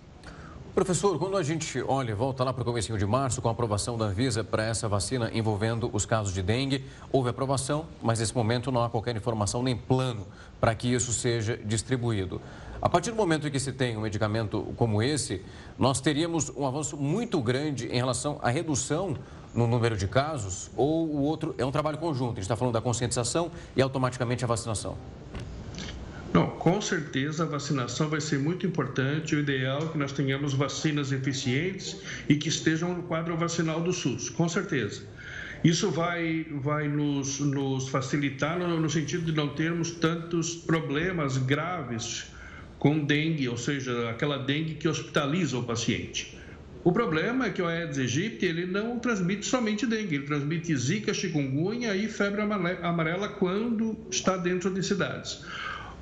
Professor, quando a gente olha, volta lá para o começo de março, com a aprovação da Anvisa para essa vacina envolvendo os casos de dengue, houve aprovação, mas nesse momento não há qualquer informação nem plano para que isso seja distribuído. A partir do momento em que se tem um medicamento como esse, nós teríamos um avanço muito grande em relação à redução no número de casos, ou o outro é um trabalho conjunto? A gente está falando da conscientização e automaticamente a vacinação. Não, com certeza a vacinação vai ser muito importante. O ideal é que nós tenhamos vacinas eficientes e que estejam no quadro vacinal do SUS, com certeza. Isso vai, vai nos, nos facilitar no, no sentido de não termos tantos problemas graves com dengue, ou seja, aquela dengue que hospitaliza o paciente. O problema é que o Aedes aegypti ele não transmite somente dengue, ele transmite zika, chikungunya e febre amarela quando está dentro de cidades.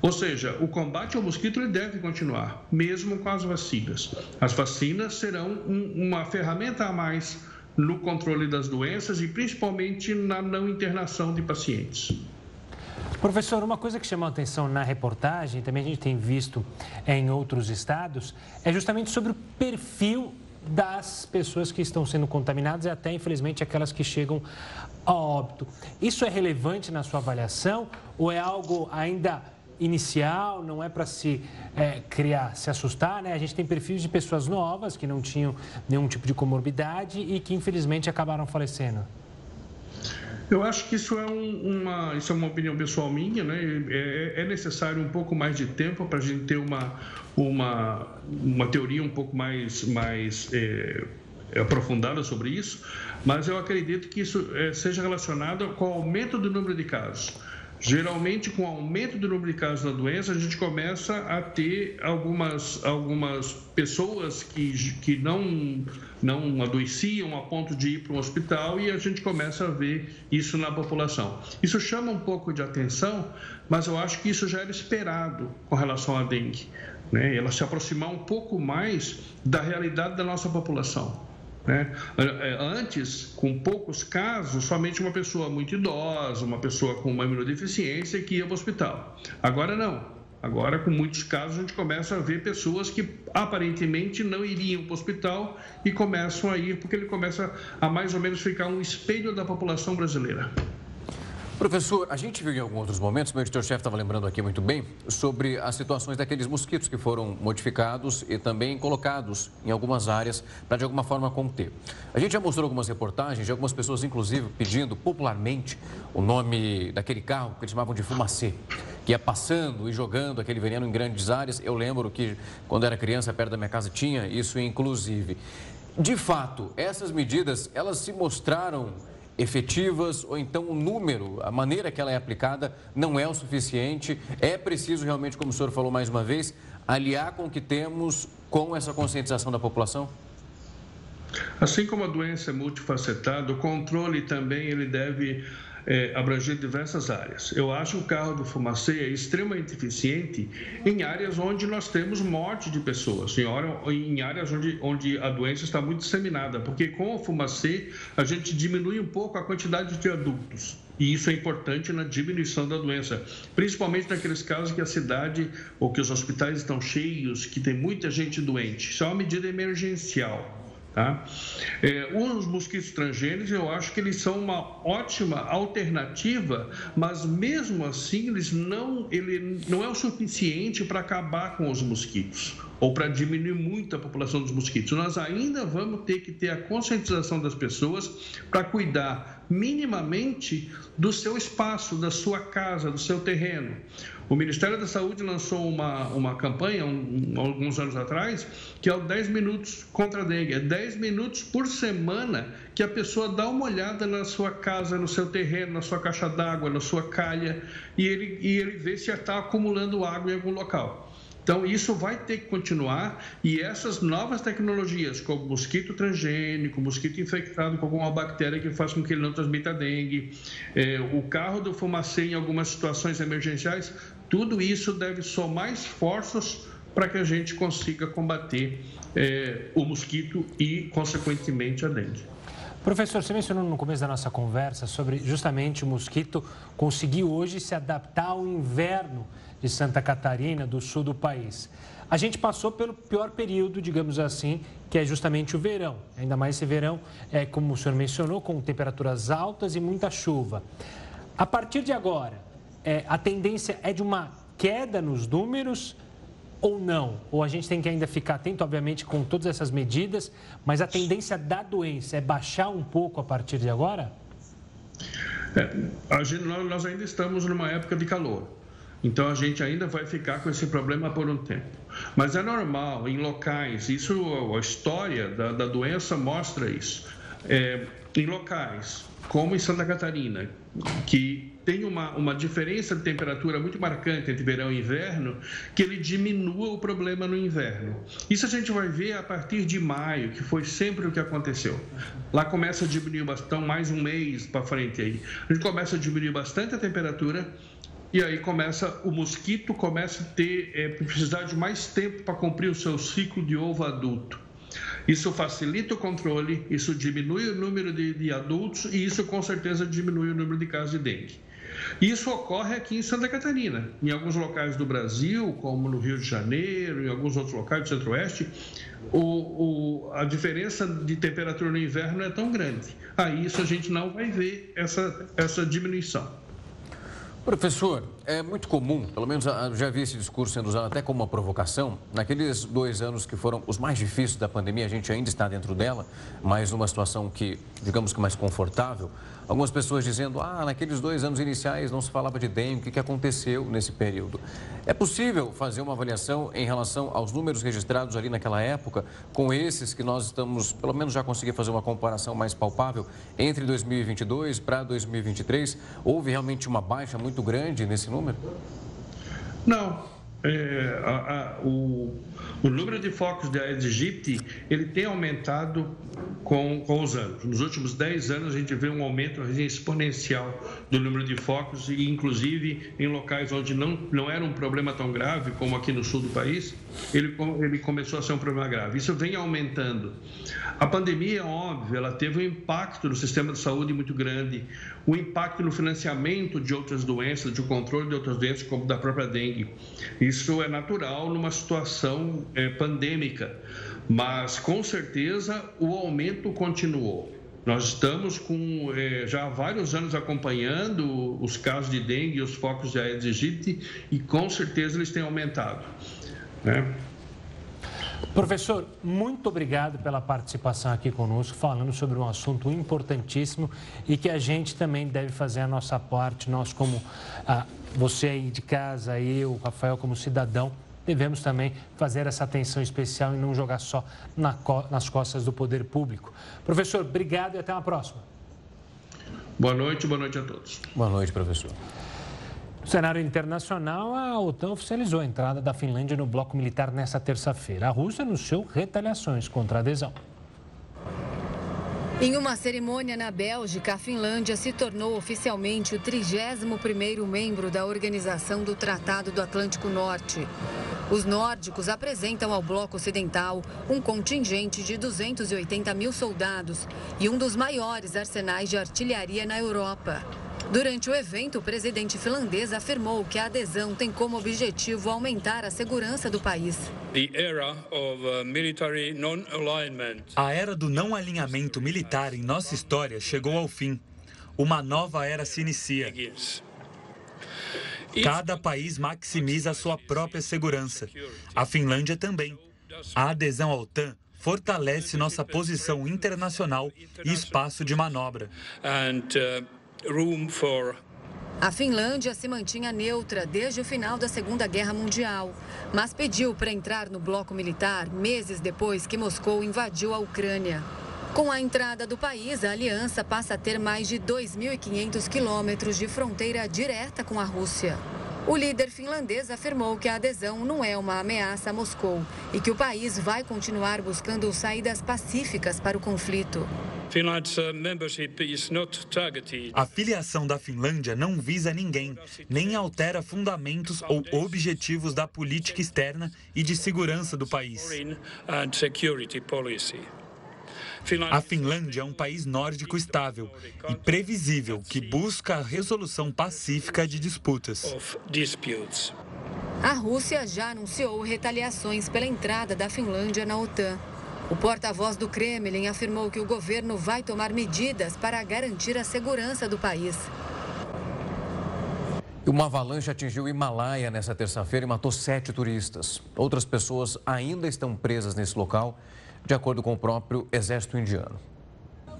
Ou seja, o combate ao mosquito ele deve continuar, mesmo com as vacinas. As vacinas serão um, uma ferramenta a mais no controle das doenças e principalmente na não internação de pacientes. Professor, uma coisa que chamou a atenção na reportagem, também a gente tem visto em outros estados, é justamente sobre o perfil das pessoas que estão sendo contaminadas e até, infelizmente, aquelas que chegam a óbito. Isso é relevante na sua avaliação ou é algo ainda inicial, não é para se é, criar, se assustar, né? A gente tem perfis de pessoas novas que não tinham nenhum tipo de comorbidade e que infelizmente acabaram falecendo. Eu acho que isso é, um, uma, isso é uma opinião pessoal minha, né? É, é necessário um pouco mais de tempo para a gente ter uma, uma, uma teoria um pouco mais, mais é, aprofundada sobre isso, mas eu acredito que isso é, seja relacionado com o aumento do número de casos. Geralmente, com o aumento do número de casos da doença, a gente começa a ter algumas, algumas pessoas que, que não, não adoeciam a ponto de ir para um hospital e a gente começa a ver isso na população. Isso chama um pouco de atenção, mas eu acho que isso já era esperado com relação à dengue. Né? Ela se aproximar um pouco mais da realidade da nossa população. Né? É, antes, com poucos casos, somente uma pessoa muito idosa, uma pessoa com uma imunodeficiência que ia para o hospital. Agora não. Agora, com muitos casos, a gente começa a ver pessoas que aparentemente não iriam para o hospital e começam a ir, porque ele começa a mais ou menos ficar um espelho da população brasileira. Professor, a gente viu em alguns outros momentos, meu editor-chefe estava lembrando aqui muito bem, sobre as situações daqueles mosquitos que foram modificados e também colocados em algumas áreas para de alguma forma conter. A gente já mostrou algumas reportagens de algumas pessoas, inclusive, pedindo popularmente o nome daquele carro que eles chamavam de fumacê, que ia passando e jogando aquele veneno em grandes áreas. Eu lembro que quando era criança, perto da minha casa, tinha isso inclusive. De fato, essas medidas, elas se mostraram efetivas ou então o número, a maneira que ela é aplicada não é o suficiente. É preciso realmente, como o senhor falou mais uma vez, aliar com o que temos com essa conscientização da população? Assim como a doença é multifacetada, o controle também ele deve é, abranger diversas áreas. Eu acho que o carro do fumacê é extremamente eficiente em áreas onde nós temos morte de pessoas, em, hora, em áreas onde, onde a doença está muito disseminada, porque com o fumacê a gente diminui um pouco a quantidade de adultos. E isso é importante na diminuição da doença, principalmente naqueles casos que a cidade ou que os hospitais estão cheios, que tem muita gente doente. Isso é uma medida emergencial. Tá? É, os mosquitos transgênicos, eu acho que eles são uma ótima alternativa, mas mesmo assim eles não, ele não é o suficiente para acabar com os mosquitos ou para diminuir muito a população dos mosquitos. Nós ainda vamos ter que ter a conscientização das pessoas para cuidar minimamente do seu espaço, da sua casa, do seu terreno. O Ministério da Saúde lançou uma, uma campanha um, alguns anos atrás que é o 10 minutos contra a dengue. É 10 minutos por semana que a pessoa dá uma olhada na sua casa, no seu terreno, na sua caixa d'água, na sua calha e ele, e ele vê se está acumulando água em algum local. Então, isso vai ter que continuar e essas novas tecnologias, como mosquito transgênico, mosquito infectado com alguma bactéria que faz com que ele não transmita dengue, é, o carro do fumacê em algumas situações emergenciais, tudo isso deve somar esforços para que a gente consiga combater é, o mosquito e, consequentemente, a dengue. Professor, você mencionou no começo da nossa conversa sobre justamente o mosquito conseguir hoje se adaptar ao inverno de Santa Catarina, do sul do país. A gente passou pelo pior período, digamos assim, que é justamente o verão. Ainda mais esse verão, é, como o senhor mencionou, com temperaturas altas e muita chuva. A partir de agora, é, a tendência é de uma queda nos números ou não? Ou a gente tem que ainda ficar atento, obviamente, com todas essas medidas, mas a tendência da doença é baixar um pouco a partir de agora? É, gente, nós ainda estamos numa época de calor. Então a gente ainda vai ficar com esse problema por um tempo. Mas é normal, em locais, isso, a história da, da doença mostra isso. É, em locais como em Santa Catarina, que tem uma, uma diferença de temperatura muito marcante entre verão e inverno, que ele diminua o problema no inverno. Isso a gente vai ver a partir de maio, que foi sempre o que aconteceu. Lá começa a diminuir bastante, mais um mês para frente aí. A gente começa a diminuir bastante a temperatura e aí começa o mosquito começa a ter é, precisar de mais tempo para cumprir o seu ciclo de ovo adulto. Isso facilita o controle, isso diminui o número de, de adultos e isso com certeza diminui o número de casos de dengue. Isso ocorre aqui em Santa Catarina. Em alguns locais do Brasil, como no Rio de Janeiro, em alguns outros locais do Centro-Oeste, o, o, a diferença de temperatura no inverno é tão grande. Aí isso a gente não vai ver essa, essa diminuição. Professor, é muito comum, pelo menos já vi esse discurso sendo usado até como uma provocação. Naqueles dois anos que foram os mais difíceis da pandemia, a gente ainda está dentro dela, mas numa situação que, digamos que mais confortável. Algumas pessoas dizendo, ah, naqueles dois anos iniciais não se falava de dengue, o que, que aconteceu nesse período? É possível fazer uma avaliação em relação aos números registrados ali naquela época, com esses que nós estamos, pelo menos já conseguir fazer uma comparação mais palpável entre 2022 para 2023? Houve realmente uma baixa muito grande nesse número? Não, é, a, a, o, o, número de focos de Aedes aegypti ele tem aumentado com, com os anos. Nos últimos 10 anos a gente vê um aumento exponencial do número de focos e inclusive em locais onde não, não era um problema tão grave como aqui no sul do país, ele, ele começou a ser um problema grave. Isso vem aumentando. A pandemia, óbvio, ela teve um impacto no sistema de saúde muito grande, um impacto no financiamento de outras doenças, de controle de outras doenças, como da própria dengue. Isso é natural numa situação é, pandêmica, mas com certeza o aumento continuou. Nós estamos com é, já há vários anos acompanhando os casos de dengue e os focos de Aedes aegypti e com certeza eles têm aumentado. Né? Professor, muito obrigado pela participação aqui conosco, falando sobre um assunto importantíssimo e que a gente também deve fazer a nossa parte, nós como ah, você aí de casa, eu, Rafael como cidadão, devemos também fazer essa atenção especial e não jogar só na, nas costas do poder público. Professor, obrigado e até uma próxima. Boa noite, boa noite a todos. Boa noite, professor. No cenário internacional, a OTAN oficializou a entrada da Finlândia no bloco militar nesta terça-feira. A Rússia anunciou retaliações contra a adesão. Em uma cerimônia na Bélgica, a Finlândia se tornou oficialmente o 31º membro da Organização do Tratado do Atlântico Norte. Os nórdicos apresentam ao bloco ocidental um contingente de 280 mil soldados e um dos maiores arsenais de artilharia na Europa. Durante o evento, o presidente finlandês afirmou que a adesão tem como objetivo aumentar a segurança do país. Uh, a era do não alinhamento militar em nossa história chegou ao fim. Uma nova era se inicia. Cada país maximiza a sua própria segurança. A Finlândia também. A adesão à OTAN fortalece nossa posição internacional e espaço de manobra. A Finlândia se mantinha neutra desde o final da Segunda Guerra Mundial, mas pediu para entrar no bloco militar meses depois que Moscou invadiu a Ucrânia. Com a entrada do país, a aliança passa a ter mais de 2.500 quilômetros de fronteira direta com a Rússia. O líder finlandês afirmou que a adesão não é uma ameaça a Moscou e que o país vai continuar buscando saídas pacíficas para o conflito. Uh, a filiação da Finlândia não visa ninguém, nem altera fundamentos ou objetivos da política externa e de segurança do país. A Finlândia é um país nórdico estável e previsível que busca a resolução pacífica de disputas. A Rússia já anunciou retaliações pela entrada da Finlândia na OTAN. O porta-voz do Kremlin afirmou que o governo vai tomar medidas para garantir a segurança do país. Uma avalanche atingiu o Himalaia nesta terça-feira e matou sete turistas. Outras pessoas ainda estão presas nesse local de acordo com o próprio exército indiano.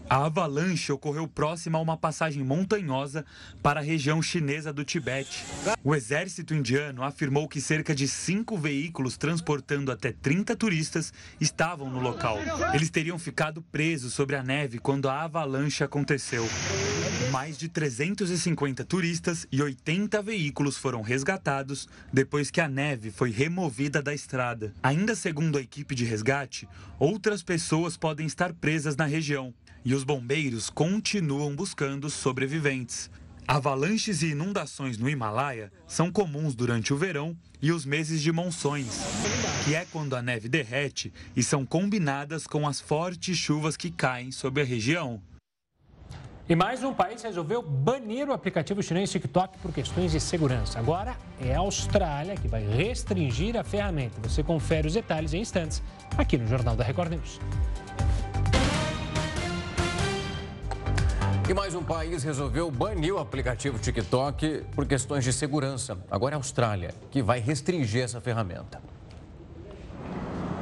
A avalanche ocorreu próxima a uma passagem montanhosa para a região chinesa do Tibete. O exército indiano afirmou que cerca de cinco veículos transportando até 30 turistas estavam no local. Eles teriam ficado presos sobre a neve quando a avalanche aconteceu. Mais de 350 turistas e 80 veículos foram resgatados depois que a neve foi removida da estrada. Ainda segundo a equipe de resgate, outras pessoas podem estar presas na região e os bombeiros continuam buscando sobreviventes. Avalanches e inundações no Himalaia são comuns durante o verão e os meses de monções, que é quando a neve derrete e são combinadas com as fortes chuvas que caem sobre a região. E mais um país resolveu banir o aplicativo chinês TikTok por questões de segurança. Agora é a Austrália que vai restringir a ferramenta. Você confere os detalhes em instantes aqui no Jornal da Record News. E mais um país resolveu banir o aplicativo TikTok por questões de segurança. Agora é a Austrália, que vai restringir essa ferramenta.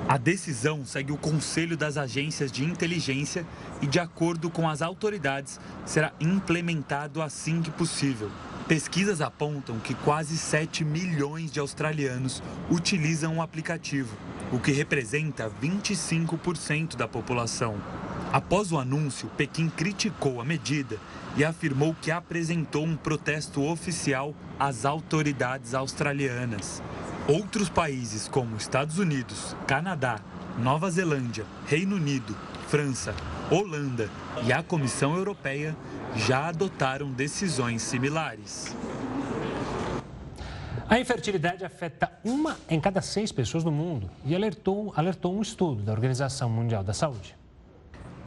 A decisão segue o conselho das agências de inteligência e, de acordo com as autoridades, será implementado assim que possível. Pesquisas apontam que quase 7 milhões de australianos utilizam o aplicativo, o que representa 25% da população. Após o anúncio, Pequim criticou a medida e afirmou que apresentou um protesto oficial às autoridades australianas. Outros países, como Estados Unidos, Canadá, Nova Zelândia, Reino Unido, França, Holanda e a Comissão Europeia já adotaram decisões similares. A infertilidade afeta uma em cada seis pessoas no mundo e alertou, alertou um estudo da Organização Mundial da Saúde.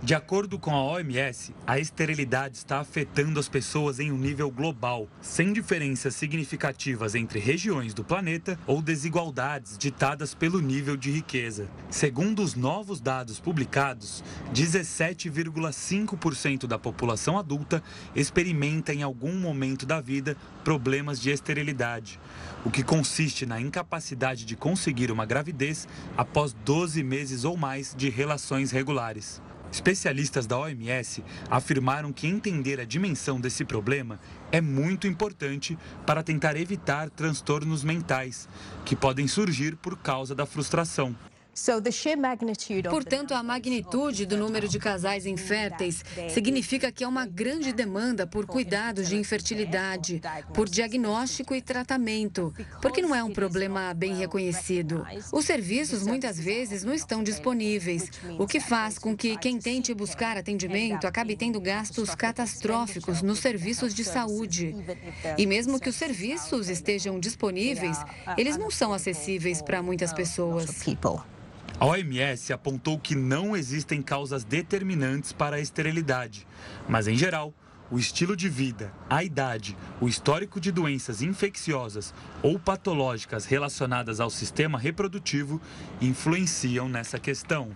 De acordo com a OMS, a esterilidade está afetando as pessoas em um nível global, sem diferenças significativas entre regiões do planeta ou desigualdades ditadas pelo nível de riqueza. Segundo os novos dados publicados, 17,5% da população adulta experimenta em algum momento da vida problemas de esterilidade, o que consiste na incapacidade de conseguir uma gravidez após 12 meses ou mais de relações regulares. Especialistas da OMS afirmaram que entender a dimensão desse problema é muito importante para tentar evitar transtornos mentais que podem surgir por causa da frustração. Portanto, a magnitude do número de casais inférteis significa que há uma grande demanda por cuidados de infertilidade, por diagnóstico e tratamento, porque não é um problema bem reconhecido. Os serviços muitas vezes não estão disponíveis, o que faz com que quem tente buscar atendimento acabe tendo gastos catastróficos nos serviços de saúde. E mesmo que os serviços estejam disponíveis, eles não são acessíveis para muitas pessoas. A OMS apontou que não existem causas determinantes para a esterilidade, mas, em geral, o estilo de vida, a idade, o histórico de doenças infecciosas ou patológicas relacionadas ao sistema reprodutivo influenciam nessa questão.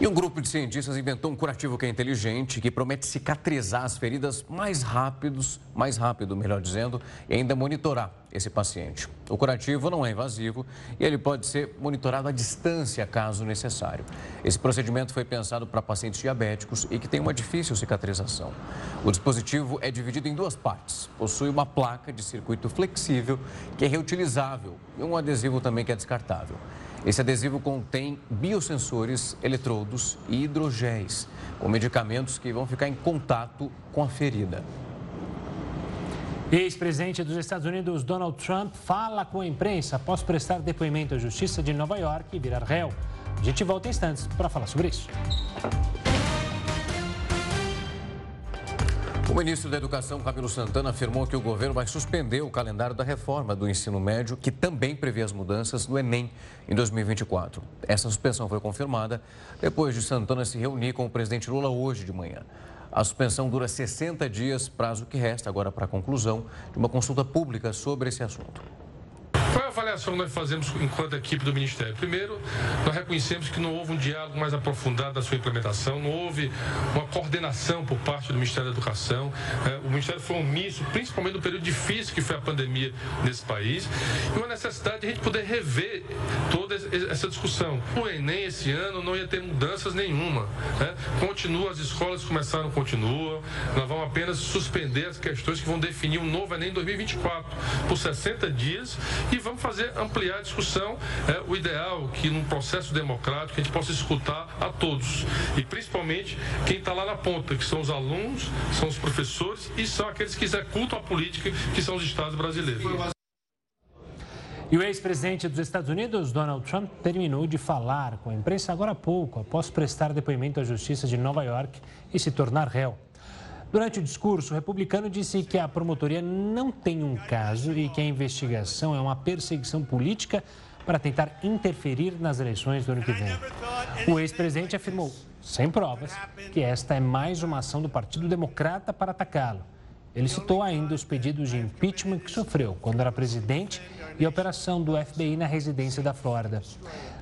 E um grupo de cientistas inventou um curativo que é inteligente, que promete cicatrizar as feridas mais rápidos, mais rápido, melhor dizendo, e ainda monitorar esse paciente. O curativo não é invasivo e ele pode ser monitorado à distância, caso necessário. Esse procedimento foi pensado para pacientes diabéticos e que têm uma difícil cicatrização. O dispositivo é dividido em duas partes. Possui uma placa de circuito flexível, que é reutilizável, e um adesivo também que é descartável. Esse adesivo contém biosensores, eletrodos e hidrogéis, com medicamentos que vão ficar em contato com a ferida. Ex-presidente dos Estados Unidos, Donald Trump, fala com a imprensa após prestar depoimento à Justiça de Nova York e virar réu. A gente volta em instantes para falar sobre isso. O ministro da Educação, Camilo Santana, afirmou que o governo vai suspender o calendário da reforma do ensino médio, que também prevê as mudanças do Enem em 2024. Essa suspensão foi confirmada depois de Santana se reunir com o presidente Lula hoje de manhã. A suspensão dura 60 dias, prazo que resta agora para a conclusão de uma consulta pública sobre esse assunto. Qual é a avaliação que nós fazemos enquanto equipe do Ministério? Primeiro, nós reconhecemos que não houve um diálogo mais aprofundado da sua implementação, não houve uma coordenação por parte do Ministério da Educação. É, o Ministério foi omisso, principalmente no período difícil que foi a pandemia nesse país, e uma necessidade de a gente poder rever toda essa discussão. O Enem esse ano não ia ter mudanças nenhuma. Né? Continua, as escolas começaram, continuam. Nós vamos apenas suspender as questões que vão definir um novo Enem 2024 por 60 dias e vamos fazer ampliar a discussão. É, o ideal que num processo democrático a gente possa escutar a todos e principalmente quem está lá na ponta, que são os alunos, são os professores e são aqueles que executam a política, que são os estados brasileiros. E o ex-presidente dos Estados Unidos, Donald Trump, terminou de falar com a imprensa agora há pouco, após prestar depoimento à Justiça de Nova York e se tornar réu. Durante o discurso, o republicano disse que a promotoria não tem um caso e que a investigação é uma perseguição política para tentar interferir nas eleições do ano que vem. O ex-presidente afirmou, sem provas, que esta é mais uma ação do Partido Democrata para atacá-lo. Ele citou ainda os pedidos de impeachment que sofreu quando era presidente e a operação do FBI na residência da Flórida.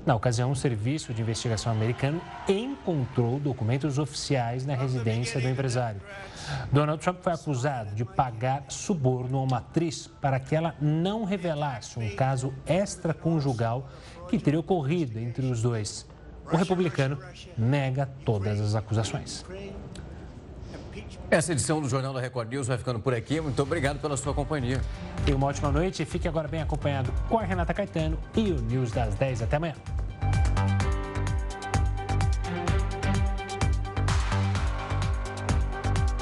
Na ocasião, o Serviço de Investigação americano encontrou documentos oficiais na residência do empresário. Donald Trump foi acusado de pagar suborno a uma atriz para que ela não revelasse um caso extraconjugal que teria ocorrido entre os dois. O republicano nega todas as acusações. Essa edição do Jornal da Record News vai ficando por aqui. Muito obrigado pela sua companhia. Tenha uma ótima noite e fique agora bem acompanhado com a Renata Caetano e o News das 10. Até amanhã.